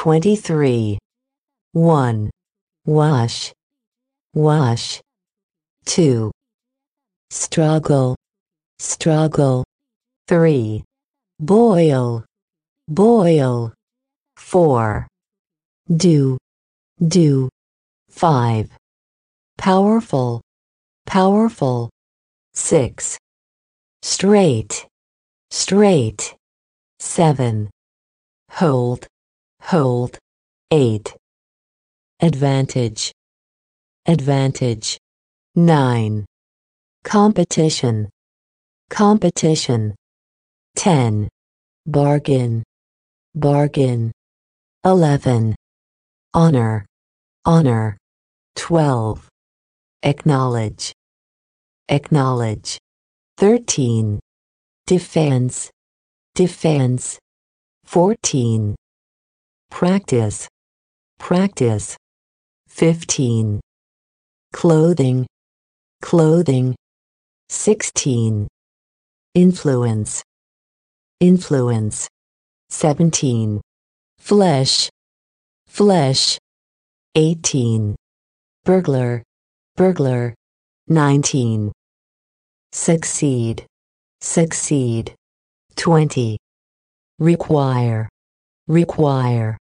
23. 1. Wash, wash. 2. Struggle, struggle. 3. Boil, boil. 4. Do, do. 5. Powerful, powerful. 6. Straight, straight. 7. Hold, hold. 8. Advantage, advantage. 9. Competition, competition. 10. Bargain, bargain. 11. Honor, honor. 12. Acknowledge, acknowledge. 13. Defense, defense. 14. Practice, practice. 15. Clothing, clothing. 16. Influence, influence. 17. Flesh, flesh. 18. Burglar, burglar. 19. Succeed, succeed. 20. Require, require.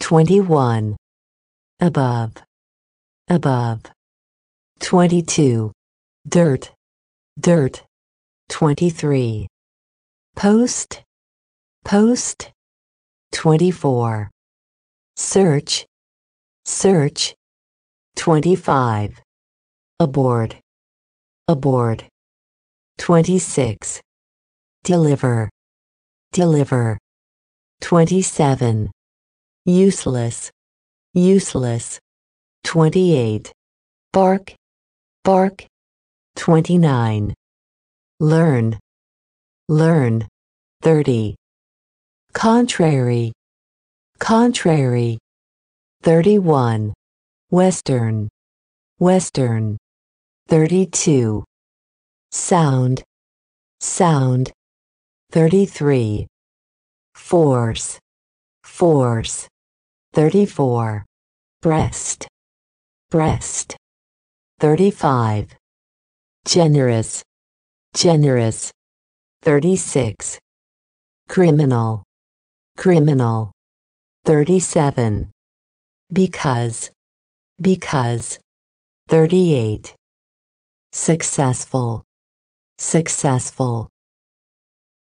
21. Above, above. 22. Dirt, dirt. 23. Post, post. 24. Search, search. 25. Aboard, aboard. 26. Deliver, deliver. 27. Useless, useless. 28. Bark, bark. 29. Learn, learn. 30. Contrary, contrary. 31. Western, western. 32. Sound, sound. 33. Force, force. 34. Breast, breast. 35. Generous, generous. 36. Criminal, criminal. 37. Because, because. 38. Successful, successful.